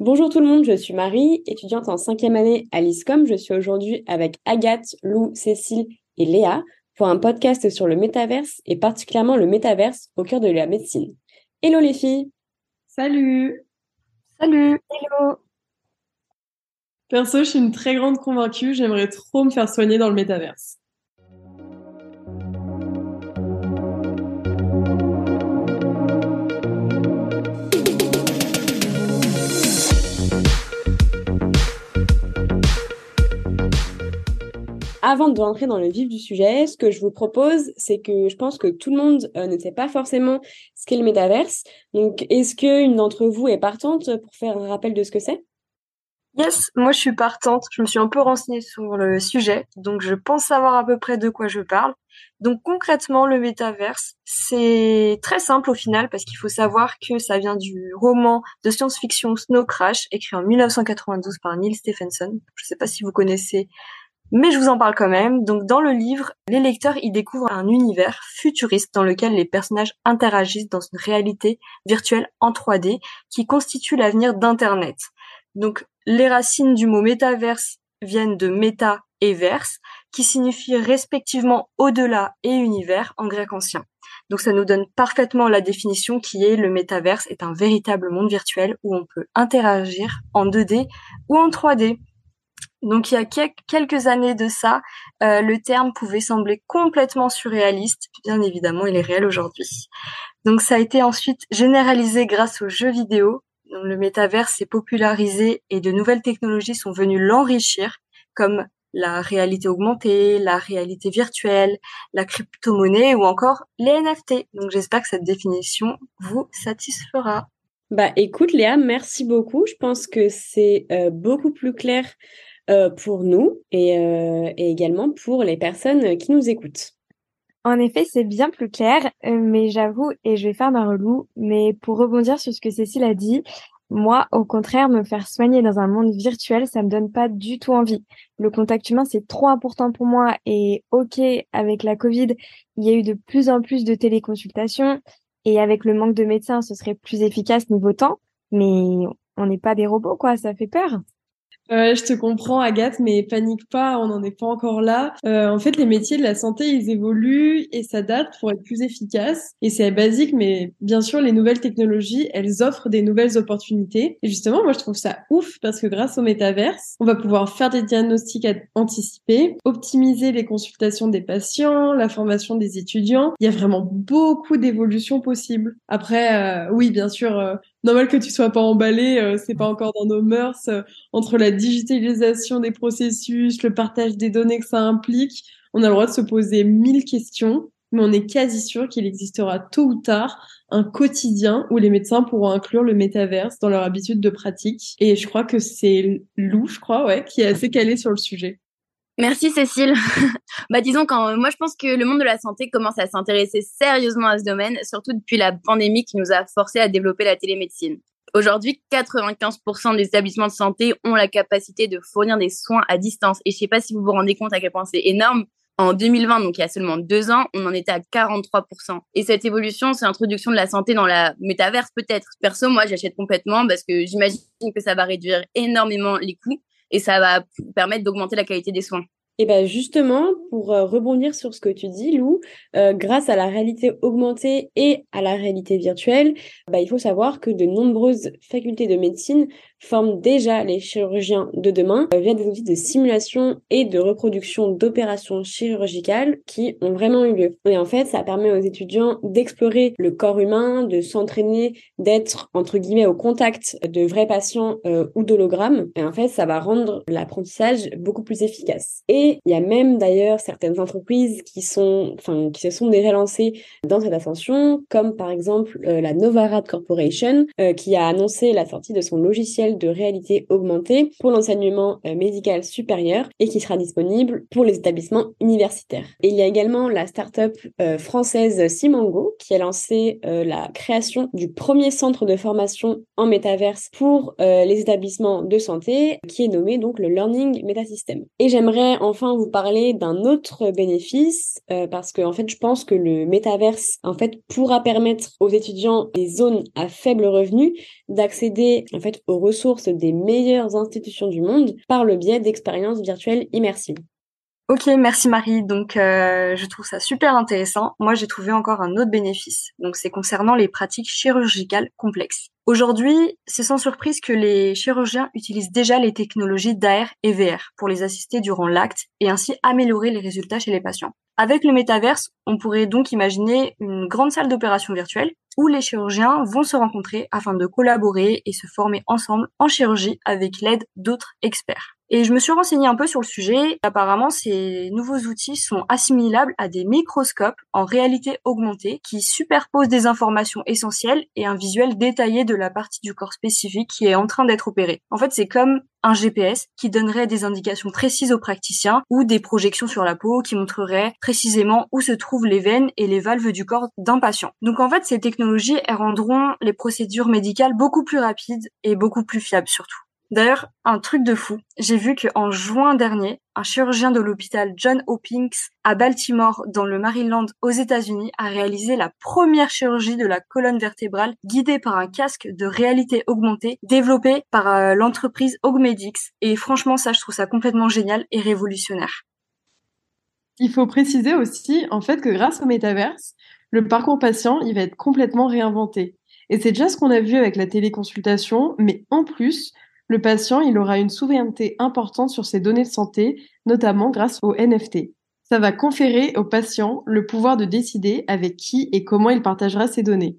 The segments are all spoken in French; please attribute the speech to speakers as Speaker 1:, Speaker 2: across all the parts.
Speaker 1: Bonjour tout le monde, je suis Marie, étudiante en cinquième année à l'ISCOM. Je suis aujourd'hui avec Agathe, Lou, Cécile et Léa pour un podcast sur le métaverse et particulièrement le métaverse au cœur de la médecine. Hello les filles
Speaker 2: Salut
Speaker 3: Salut
Speaker 2: Hello Perso, je suis une très grande convaincue, j'aimerais trop me faire soigner dans le métaverse.
Speaker 1: Avant de rentrer dans le vif du sujet, ce que je vous propose, c'est que je pense que tout le monde euh, ne sait pas forcément ce qu'est le métaverse. Donc, est-ce qu'une d'entre vous est partante pour faire un rappel de ce que c'est?
Speaker 3: Yes, moi je suis partante. Je me suis un peu renseignée sur le sujet, donc je pense savoir à peu près de quoi je parle. Donc concrètement, le métaverse, c'est très simple au final parce qu'il faut savoir que ça vient du roman de science-fiction Snow Crash, écrit en 1992 par Neil Stephenson. Je ne sais pas si vous connaissez mais je vous en parle quand même. Donc dans le livre, les lecteurs y découvrent un univers futuriste dans lequel les personnages interagissent dans une réalité virtuelle en 3D qui constitue l'avenir d'Internet. Donc les racines du mot métaverse viennent de méta et verse, qui signifient respectivement au-delà et univers en grec ancien. Donc ça nous donne parfaitement la définition qui est le métaverse est un véritable monde virtuel où on peut interagir en 2D ou en 3D. Donc il y a quelques années de ça, euh, le terme pouvait sembler complètement surréaliste. Bien évidemment, il est réel aujourd'hui. Donc ça a été ensuite généralisé grâce aux jeux vidéo. Le métavers s'est popularisé et de nouvelles technologies sont venues l'enrichir, comme la réalité augmentée, la réalité virtuelle, la crypto-monnaie ou encore les NFT. Donc j'espère que cette définition vous satisfera.
Speaker 1: Bah écoute Léa, merci beaucoup. Je pense que c'est euh, beaucoup plus clair euh, pour nous et, euh, et, également pour les personnes qui nous écoutent.
Speaker 4: En effet, c'est bien plus clair, euh, mais j'avoue, et je vais faire ma relou, mais pour rebondir sur ce que Cécile a dit, moi, au contraire, me faire soigner dans un monde virtuel, ça me donne pas du tout envie. Le contact humain, c'est trop important pour moi et ok, avec la Covid, il y a eu de plus en plus de téléconsultations et avec le manque de médecins, ce serait plus efficace niveau temps, mais on n'est pas des robots, quoi, ça fait peur.
Speaker 2: Je te comprends, Agathe, mais panique pas, on n'en est pas encore là. Euh, en fait, les métiers de la santé, ils évoluent et s'adaptent pour être plus efficaces. Et c'est basique, mais bien sûr, les nouvelles technologies, elles offrent des nouvelles opportunités. Et justement, moi, je trouve ça ouf parce que grâce au métaverse, on va pouvoir faire des diagnostics anticipés, optimiser les consultations des patients, la formation des étudiants. Il y a vraiment beaucoup d'évolutions possibles. Après, euh, oui, bien sûr, euh, normal que tu sois pas emballé, euh, c'est pas encore dans nos mœurs. Euh, entre la digitalisation des processus, le partage des données que ça implique, on a le droit de se poser mille questions, mais on est quasi sûr qu'il existera tôt ou tard un quotidien où les médecins pourront inclure le métaverse dans leur habitude de pratique. Et je crois que c'est Lou, je crois, ouais, qui est assez calé sur le sujet.
Speaker 5: Merci Cécile. bah disons quand moi je pense que le monde de la santé commence à s'intéresser sérieusement à ce domaine, surtout depuis la pandémie qui nous a forcé à développer la télémédecine. Aujourd'hui, 95% des établissements de santé ont la capacité de fournir des soins à distance. Et je sais pas si vous vous rendez compte à quel point c'est énorme. En 2020, donc il y a seulement deux ans, on en était à 43%. Et cette évolution, c'est l'introduction de la santé dans la métaverse peut-être. Perso, moi, j'achète complètement parce que j'imagine que ça va réduire énormément les coûts et ça va permettre d'augmenter la qualité des soins.
Speaker 1: Et ben justement, pour euh, rebondir sur ce que tu dis, Lou, euh, grâce à la réalité augmentée et à la réalité virtuelle, bah, il faut savoir que de nombreuses facultés de médecine forment déjà les chirurgiens de demain euh, via des outils de simulation et de reproduction d'opérations chirurgicales qui ont vraiment eu lieu. Et en fait, ça permet aux étudiants d'explorer le corps humain, de s'entraîner, d'être entre guillemets au contact de vrais patients ou d'hologrammes. Et en fait, ça va rendre l'apprentissage beaucoup plus efficace. Il y a même d'ailleurs certaines entreprises qui sont, enfin, qui se sont déjà lancées dans cette ascension, comme par exemple euh, la Novarad Corporation, euh, qui a annoncé la sortie de son logiciel de réalité augmentée pour l'enseignement euh, médical supérieur et qui sera disponible pour les établissements universitaires. Et il y a également la start-up française Simango qui a lancé la création du premier centre de formation en métaverse pour les établissements de santé, qui est nommé donc le Learning Metasystem. Et j'aimerais enfin vous parler d'un autre bénéfice euh, parce que en fait, je pense que le métaverse pourra permettre aux étudiants des zones à faible revenu d'accéder en fait aux ressources des meilleures institutions du monde par le biais d'expériences virtuelles immersives.
Speaker 3: Ok, merci Marie. Donc, euh, je trouve ça super intéressant. Moi, j'ai trouvé encore un autre bénéfice. Donc, c'est concernant les pratiques chirurgicales complexes. Aujourd'hui, c'est sans surprise que les chirurgiens utilisent déjà les technologies d'AR et VR pour les assister durant l'acte et ainsi améliorer les résultats chez les patients. Avec le métaverse, on pourrait donc imaginer une grande salle d'opération virtuelle où les chirurgiens vont se rencontrer afin de collaborer et se former ensemble en chirurgie avec l'aide d'autres experts. Et je me suis renseignée un peu sur le sujet. Apparemment, ces nouveaux outils sont assimilables à des microscopes en réalité augmentée qui superposent des informations essentielles et un visuel détaillé de la partie du corps spécifique qui est en train d'être opérée. En fait, c'est comme un GPS qui donnerait des indications précises aux praticiens ou des projections sur la peau qui montreraient précisément où se trouvent les veines et les valves du corps d'un patient. Donc en fait, ces technologies elles rendront les procédures médicales beaucoup plus rapides et beaucoup plus fiables surtout. D'ailleurs, un truc de fou, j'ai vu qu'en juin dernier, un chirurgien de l'hôpital John Hopkins à Baltimore, dans le Maryland, aux États-Unis, a réalisé la première chirurgie de la colonne vertébrale guidée par un casque de réalité augmentée développé par euh, l'entreprise Augmedix. Et franchement, ça, je trouve ça complètement génial et révolutionnaire.
Speaker 2: Il faut préciser aussi, en fait, que grâce au métaverse, le parcours patient, il va être complètement réinventé. Et c'est déjà ce qu'on a vu avec la téléconsultation, mais en plus, le patient il aura une souveraineté importante sur ses données de santé, notamment grâce au NFT. Ça va conférer au patient le pouvoir de décider avec qui et comment il partagera ses données.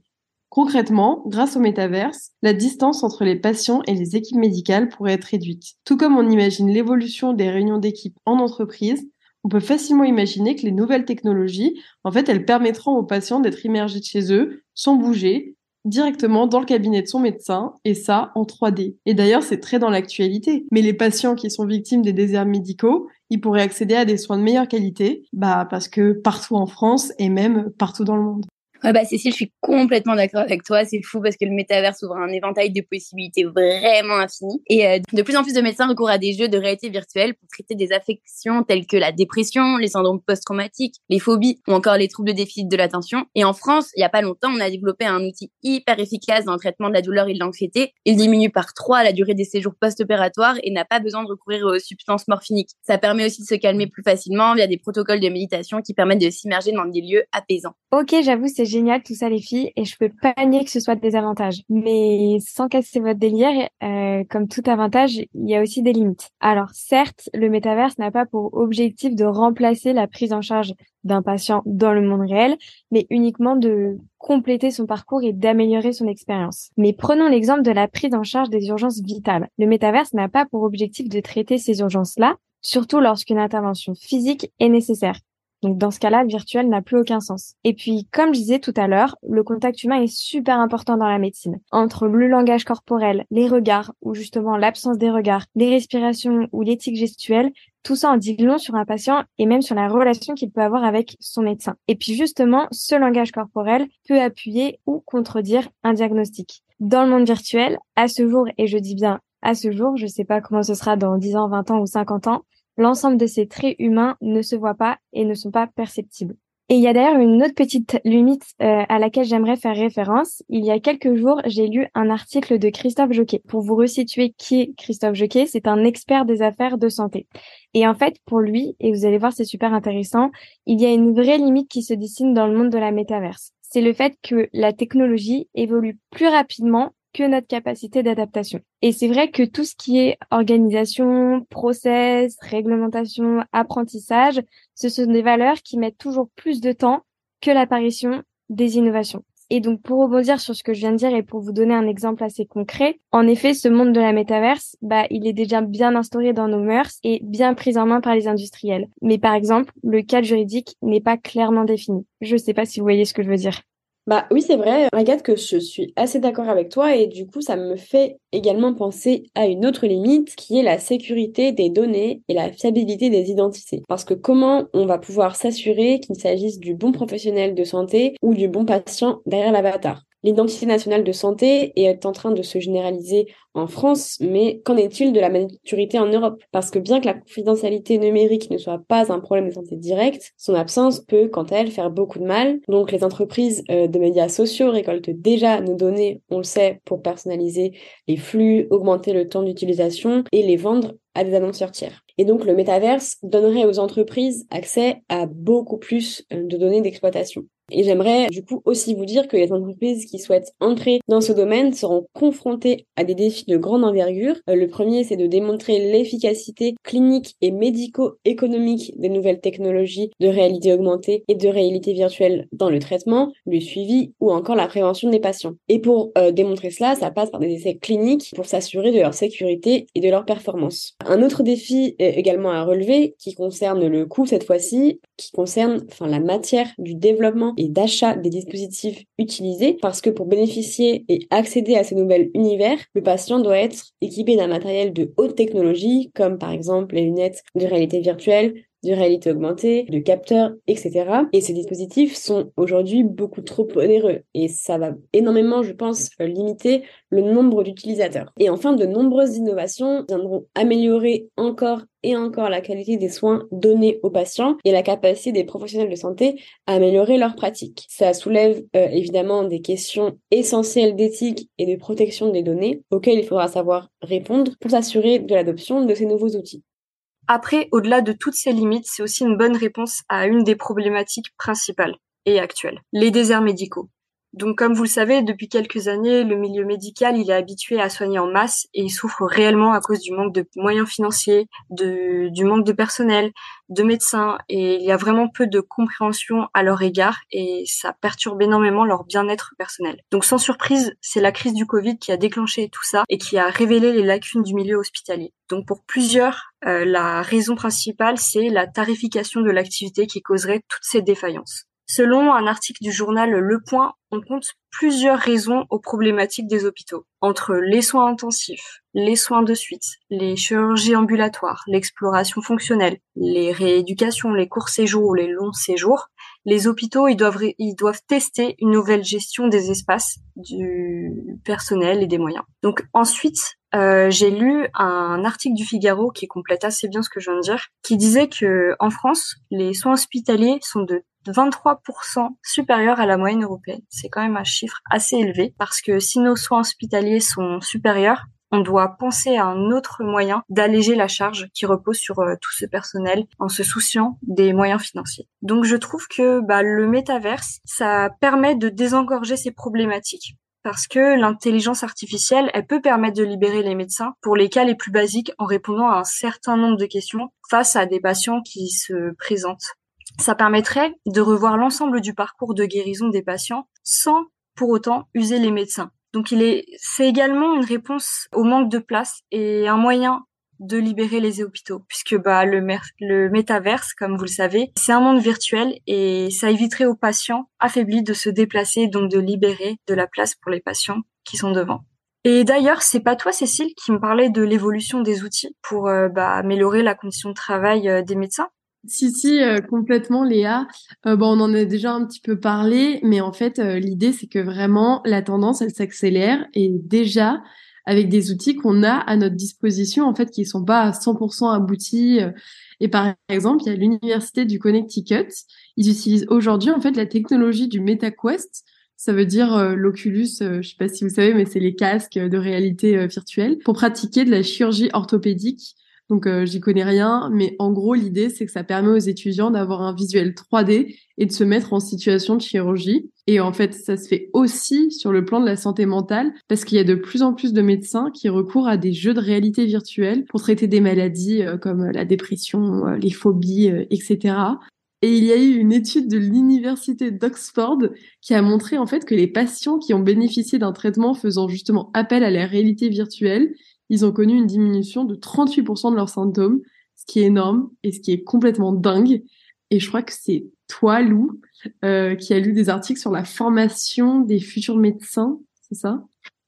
Speaker 2: Concrètement, grâce au métaverse, la distance entre les patients et les équipes médicales pourrait être réduite. Tout comme on imagine l'évolution des réunions d'équipe en entreprise, on peut facilement imaginer que les nouvelles technologies, en fait, elles permettront aux patients d'être immergés chez eux, sans bouger, directement dans le cabinet de son médecin et ça en 3D. Et d'ailleurs, c'est très dans l'actualité. Mais les patients qui sont victimes des déserts médicaux, ils pourraient accéder à des soins de meilleure qualité, bah parce que partout en France et même partout dans le monde.
Speaker 5: Ouais, bah, Cécile, je suis complètement d'accord avec toi. C'est fou parce que le métaverse ouvre un éventail de possibilités vraiment infini. Et euh, de plus en plus de médecins recourent à des jeux de réalité virtuelle pour traiter des affections telles que la dépression, les syndromes post-traumatiques, les phobies ou encore les troubles de déficit de l'attention. Et en France, il y a pas longtemps, on a développé un outil hyper efficace dans le traitement de la douleur et de l'anxiété. Il diminue par trois la durée des séjours post-opératoires et n'a pas besoin de recourir aux substances morphiniques. Ça permet aussi de se calmer plus facilement via des protocoles de méditation qui permettent de s'immerger dans des lieux apaisants.
Speaker 4: Ok, j'avoue, c'est génial tout ça les filles et je peux pas nier que ce soit des avantages. Mais sans casser votre délire, euh, comme tout avantage, il y a aussi des limites. Alors certes, le métaverse n'a pas pour objectif de remplacer la prise en charge d'un patient dans le monde réel, mais uniquement de compléter son parcours et d'améliorer son expérience. Mais prenons l'exemple de la prise en charge des urgences vitales. Le métaverse n'a pas pour objectif de traiter ces urgences-là, surtout lorsqu'une intervention physique est nécessaire. Donc dans ce cas-là, le virtuel n'a plus aucun sens. Et puis, comme je disais tout à l'heure, le contact humain est super important dans la médecine. Entre le langage corporel, les regards, ou justement l'absence des regards, les respirations ou l'éthique gestuelle, tout ça en dit long sur un patient et même sur la relation qu'il peut avoir avec son médecin. Et puis justement, ce langage corporel peut appuyer ou contredire un diagnostic. Dans le monde virtuel, à ce jour, et je dis bien à ce jour, je ne sais pas comment ce sera dans 10 ans, 20 ans ou 50 ans, l'ensemble de ces traits humains ne se voient pas et ne sont pas perceptibles. Et il y a d'ailleurs une autre petite limite euh, à laquelle j'aimerais faire référence. Il y a quelques jours, j'ai lu un article de Christophe Joquet. Pour vous resituer qui est Christophe Joquet, c'est un expert des affaires de santé. Et en fait, pour lui, et vous allez voir, c'est super intéressant, il y a une vraie limite qui se dessine dans le monde de la métaverse. C'est le fait que la technologie évolue plus rapidement que notre capacité d'adaptation. Et c'est vrai que tout ce qui est organisation, process, réglementation, apprentissage, ce sont des valeurs qui mettent toujours plus de temps que l'apparition des innovations. Et donc, pour rebondir sur ce que je viens de dire et pour vous donner un exemple assez concret, en effet, ce monde de la métaverse, bah, il est déjà bien instauré dans nos mœurs et bien pris en main par les industriels. Mais par exemple, le cadre juridique n'est pas clairement défini. Je ne sais pas si vous voyez ce que je veux dire.
Speaker 1: Bah oui, c'est vrai, Agathe, que je suis assez d'accord avec toi et du coup, ça me fait également penser à une autre limite qui est la sécurité des données et la fiabilité des identités. Parce que comment on va pouvoir s'assurer qu'il s'agisse du bon professionnel de santé ou du bon patient derrière l'avatar? L'identité nationale de santé est en train de se généraliser en France, mais qu'en est-il de la maturité en Europe? Parce que bien que la confidentialité numérique ne soit pas un problème de santé direct, son absence peut, quant à elle, faire beaucoup de mal. Donc les entreprises euh, de médias sociaux récoltent déjà nos données, on le sait, pour personnaliser les flux, augmenter le temps d'utilisation et les vendre à des annonceurs tiers. Et donc le métaverse donnerait aux entreprises accès à beaucoup plus euh, de données d'exploitation. Et j'aimerais du coup aussi vous dire que les entreprises qui souhaitent entrer dans ce domaine seront confrontées à des défis de grande envergure. Euh, le premier, c'est de démontrer l'efficacité clinique et médico-économique des nouvelles technologies de réalité augmentée et de réalité virtuelle dans le traitement, le suivi ou encore la prévention des patients. Et pour euh, démontrer cela, ça passe par des essais cliniques pour s'assurer de leur sécurité et de leur performance. Un autre défi également à relever qui concerne le coût cette fois-ci, qui concerne enfin la matière du développement et d'achat des dispositifs utilisés parce que pour bénéficier et accéder à ces nouvelles univers, le patient doit être équipé d'un matériel de haute technologie comme par exemple les lunettes de réalité virtuelle, de réalité augmentée, de capteurs, etc. Et ces dispositifs sont aujourd'hui beaucoup trop onéreux et ça va énormément, je pense, limiter le nombre d'utilisateurs. Et enfin, de nombreuses innovations viendront améliorer encore et encore la qualité des soins donnés aux patients et la capacité des professionnels de santé à améliorer leurs pratiques. Ça soulève euh, évidemment des questions essentielles d'éthique et de protection des données auxquelles il faudra savoir répondre pour s'assurer de l'adoption de ces nouveaux outils.
Speaker 3: Après, au-delà de toutes ces limites, c'est aussi une bonne réponse à une des problématiques principales et actuelles, les déserts médicaux. Donc, comme vous le savez, depuis quelques années, le milieu médical, il est habitué à soigner en masse et il souffre réellement à cause du manque de moyens financiers, du manque de personnel, de médecins et il y a vraiment peu de compréhension à leur égard et ça perturbe énormément leur bien-être personnel. Donc, sans surprise, c'est la crise du Covid qui a déclenché tout ça et qui a révélé les lacunes du milieu hospitalier. Donc, pour plusieurs, euh, la raison principale, c'est la tarification de l'activité qui causerait toutes ces défaillances. Selon un article du journal Le Point, on compte plusieurs raisons aux problématiques des hôpitaux. Entre les soins intensifs, les soins de suite, les chirurgies ambulatoires, l'exploration fonctionnelle, les rééducations, les courts séjours ou les longs séjours, les hôpitaux ils doivent, ils doivent tester une nouvelle gestion des espaces, du personnel et des moyens. Donc ensuite, euh, j'ai lu un article du Figaro qui complète assez bien ce que je viens de dire, qui disait que en France, les soins hospitaliers sont de 23% supérieur à la moyenne européenne. C'est quand même un chiffre assez élevé parce que si nos soins hospitaliers sont supérieurs, on doit penser à un autre moyen d'alléger la charge qui repose sur euh, tout ce personnel en se souciant des moyens financiers. Donc je trouve que bah, le métaverse, ça permet de désengorger ces problématiques parce que l'intelligence artificielle, elle peut permettre de libérer les médecins pour les cas les plus basiques en répondant à un certain nombre de questions face à des patients qui se présentent ça permettrait de revoir l'ensemble du parcours de guérison des patients sans pour autant user les médecins. Donc il est, c'est également une réponse au manque de place et un moyen de libérer les hôpitaux, puisque bah le, le métaverse, comme vous le savez, c'est un monde virtuel et ça éviterait aux patients affaiblis de se déplacer, donc de libérer de la place pour les patients qui sont devant. Et d'ailleurs, c'est pas toi, Cécile, qui me parlait de l'évolution des outils pour euh, bah, améliorer la condition de travail euh, des médecins?
Speaker 2: Si, si, euh, complètement, Léa. Bon, on en a déjà un petit peu parlé, mais en fait, l'idée, c'est que vraiment, la tendance, elle s'accélère et déjà, avec des outils qu'on a à notre disposition, en fait, qui sont pas à 100% aboutis. Et par exemple, il y a l'université du Connecticut. Ils utilisent aujourd'hui, en fait, la technologie du MetaQuest. Ça veut dire l'Oculus, je sais pas si vous savez, mais c'est les casques de réalité virtuelle pour pratiquer de la chirurgie orthopédique donc euh, j'y connais rien, mais en gros l'idée c'est que ça permet aux étudiants d'avoir un visuel 3D et de se mettre en situation de chirurgie. Et en fait ça se fait aussi sur le plan de la santé mentale parce qu'il y a de plus en plus de médecins qui recourent à des jeux de réalité virtuelle pour traiter des maladies euh, comme la dépression, euh, les phobies, etc. Et il y a eu une étude de l'université d'Oxford qui a montré en fait que les patients qui ont bénéficié d'un traitement faisant justement appel à la réalité virtuelle ils ont connu une diminution de 38% de leurs symptômes, ce qui est énorme et ce qui est complètement dingue. Et je crois que c'est toi, Lou, euh, qui a lu des articles sur la formation des futurs médecins, c'est ça?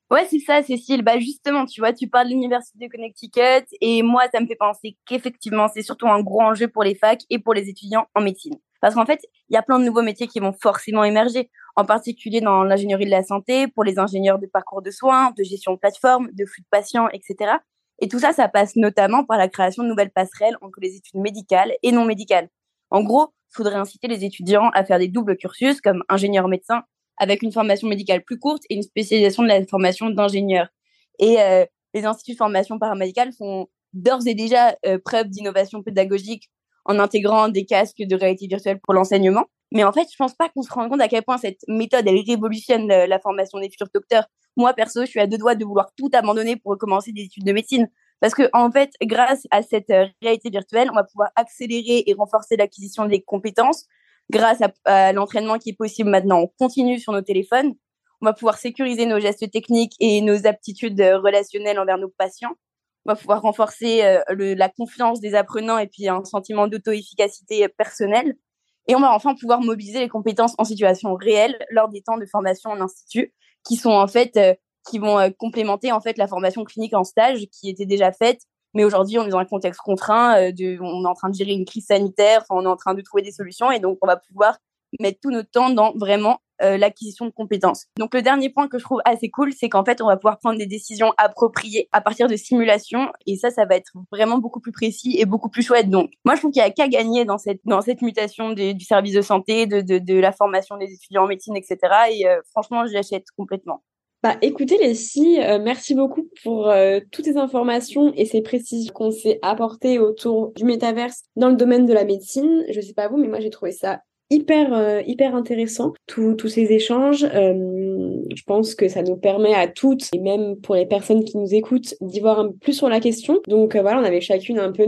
Speaker 5: Ouais, c'est ça, Cécile. Bah justement, tu vois, tu parles de l'université de Connecticut et moi, ça me fait penser qu'effectivement, c'est surtout un gros enjeu pour les facs et pour les étudiants en médecine. Parce qu'en fait, il y a plein de nouveaux métiers qui vont forcément émerger, en particulier dans l'ingénierie de la santé, pour les ingénieurs de parcours de soins, de gestion de plateforme, de flux de patients, etc. Et tout ça, ça passe notamment par la création de nouvelles passerelles entre les études médicales et non médicales. En gros, il faudrait inciter les étudiants à faire des doubles cursus comme ingénieur médecin avec une formation médicale plus courte et une spécialisation de la formation d'ingénieur. Et euh, les instituts de formation paramédicale font d'ores et déjà euh, preuve d'innovation pédagogique en intégrant des casques de réalité virtuelle pour l'enseignement. Mais en fait, je pense pas qu'on se rende compte à quel point cette méthode, elle révolutionne la formation des futurs docteurs. Moi, perso, je suis à deux doigts de vouloir tout abandonner pour recommencer des études de médecine. Parce que, en fait, grâce à cette euh, réalité virtuelle, on va pouvoir accélérer et renforcer l'acquisition des compétences. Grâce à, à l'entraînement qui est possible maintenant, on continue sur nos téléphones. On va pouvoir sécuriser nos gestes techniques et nos aptitudes euh, relationnelles envers nos patients. Va pouvoir renforcer le, la confiance des apprenants et puis un sentiment d'auto-efficacité personnelle. Et on va enfin pouvoir mobiliser les compétences en situation réelle lors des temps de formation en institut, qui sont en fait, euh, qui vont euh, complémenter en fait la formation clinique en stage qui était déjà faite. Mais aujourd'hui, on est dans un contexte contraint, euh, on est en train de gérer une crise sanitaire, on est en train de trouver des solutions, et donc on va pouvoir mettre tout notre temps dans vraiment euh, l'acquisition de compétences. Donc le dernier point que je trouve assez cool, c'est qu'en fait, on va pouvoir prendre des décisions appropriées à partir de simulations et ça, ça va être vraiment beaucoup plus précis et beaucoup plus chouette. Donc moi, je trouve qu'il y a qu'à gagner dans cette dans cette mutation du service de santé, de, de, la formation des étudiants en médecine, etc. Et euh, franchement, j'achète complètement.
Speaker 1: Bah, écoutez les euh, merci beaucoup pour toutes ces informations et ces précisions qu'on s'est apportées autour du métaverse dans le domaine de la médecine. Je sais pas vous, mais moi j'ai trouvé ça hyper euh, hyper intéressant tous ces échanges. Euh, je pense que ça nous permet à toutes et même pour les personnes qui nous écoutent d'y voir un peu plus sur la question. Donc euh, voilà on avait chacune un peu